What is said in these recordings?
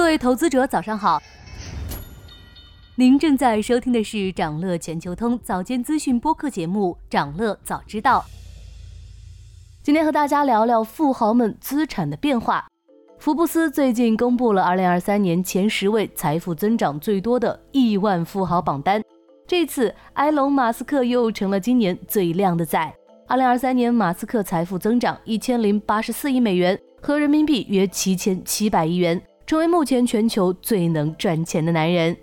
各位投资者，早上好。您正在收听的是长乐全球通早间资讯播客节目《长乐早知道》。今天和大家聊聊富豪们资产的变化。福布斯最近公布了2023年前十位财富增长最多的亿万富豪榜单。这次，埃隆·马斯克又成了今年最靓的仔。2023年，马斯克财富增长1084亿美元，合人民币约7700亿元。成为目前全球最能赚钱的男人。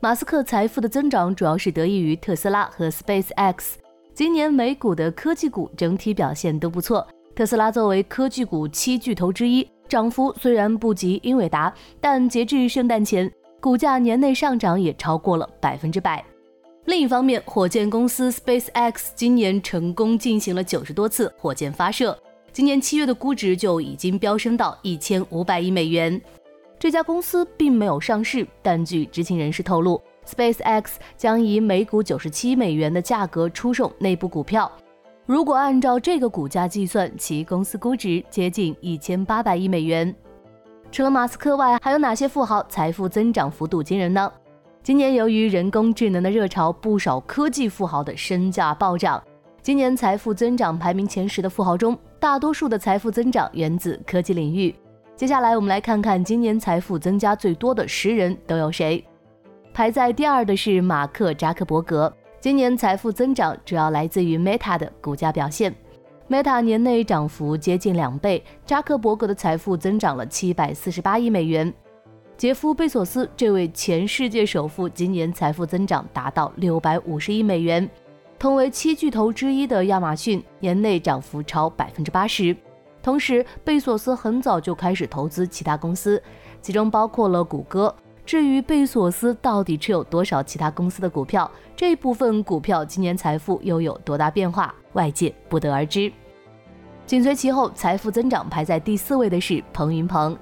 马斯克财富的增长主要是得益于特斯拉和 SpaceX。今年美股的科技股整体表现都不错。特斯拉作为科技股七巨头之一，涨幅虽然不及英伟达，但截至圣诞前，股价年内上涨也超过了百分之百。另一方面，火箭公司 SpaceX 今年成功进行了九十多次火箭发射，今年七月的估值就已经飙升到一千五百亿美元。这家公司并没有上市，但据知情人士透露，SpaceX 将以每股九十七美元的价格出售内部股票。如果按照这个股价计算，其公司估值接近一千八百亿美元。除了马斯克外，还有哪些富豪财富增长幅度惊人呢？今年由于人工智能的热潮，不少科技富豪的身价暴涨。今年财富增长排名前十的富豪中，大多数的财富增长源自科技领域。接下来，我们来看看今年财富增加最多的十人都有谁。排在第二的是马克扎克伯格，今年财富增长主要来自于 Meta 的股价表现。Meta 年内涨幅接近两倍，扎克伯格的财富增长了七百四十八亿美元。杰夫·贝索斯这位前世界首富，今年财富增长达到六百五十亿美元。同为七巨头之一的亚马逊，年内涨幅超百分之八十。同时，贝索斯很早就开始投资其他公司，其中包括了谷歌。至于贝索斯到底持有多少其他公司的股票，这部分股票今年财富又有多大变化，外界不得而知。紧随其后，财富增长排在第四位的是彭云鹏，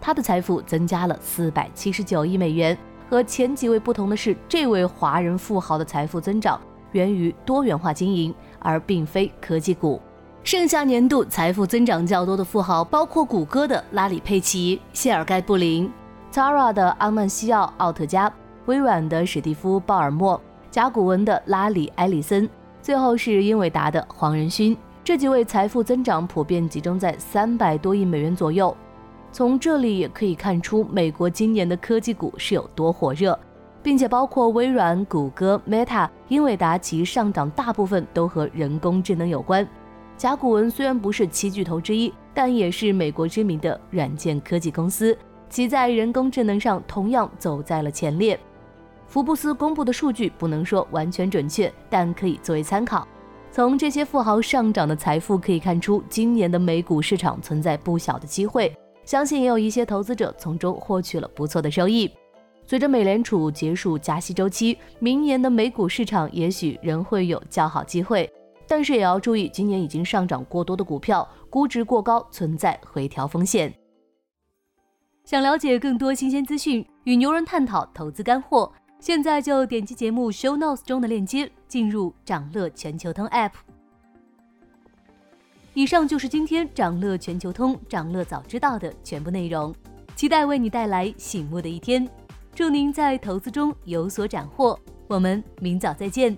他的财富增加了四百七十九亿美元。和前几位不同的是，这位华人富豪的财富增长源于多元化经营，而并非科技股。剩下年度财富增长较多的富豪包括谷歌的拉里·佩奇、谢尔盖·布林、Zara 的阿曼西奥·奥特加、微软的史蒂夫·鲍尔默、甲骨文的拉里·埃里森，最后是英伟达的黄仁勋。这几位财富增长普遍集中在三百多亿美元左右。从这里也可以看出，美国今年的科技股是有多火热，并且包括微软、谷歌、Meta、英伟达，其上涨大部分都和人工智能有关。甲骨文虽然不是七巨头之一，但也是美国知名的软件科技公司，其在人工智能上同样走在了前列。福布斯公布的数据不能说完全准确，但可以作为参考。从这些富豪上涨的财富可以看出，今年的美股市场存在不小的机会，相信也有一些投资者从中获取了不错的收益。随着美联储结束加息周期，明年的美股市场也许仍会有较好机会。但是也要注意，今年已经上涨过多的股票，估值过高，存在回调风险。想了解更多新鲜资讯，与牛人探讨投资干货，现在就点击节目 show notes 中的链接，进入掌乐全球通 app。以上就是今天掌乐全球通掌乐早知道的全部内容，期待为你带来醒目的一天。祝您在投资中有所斩获，我们明早再见。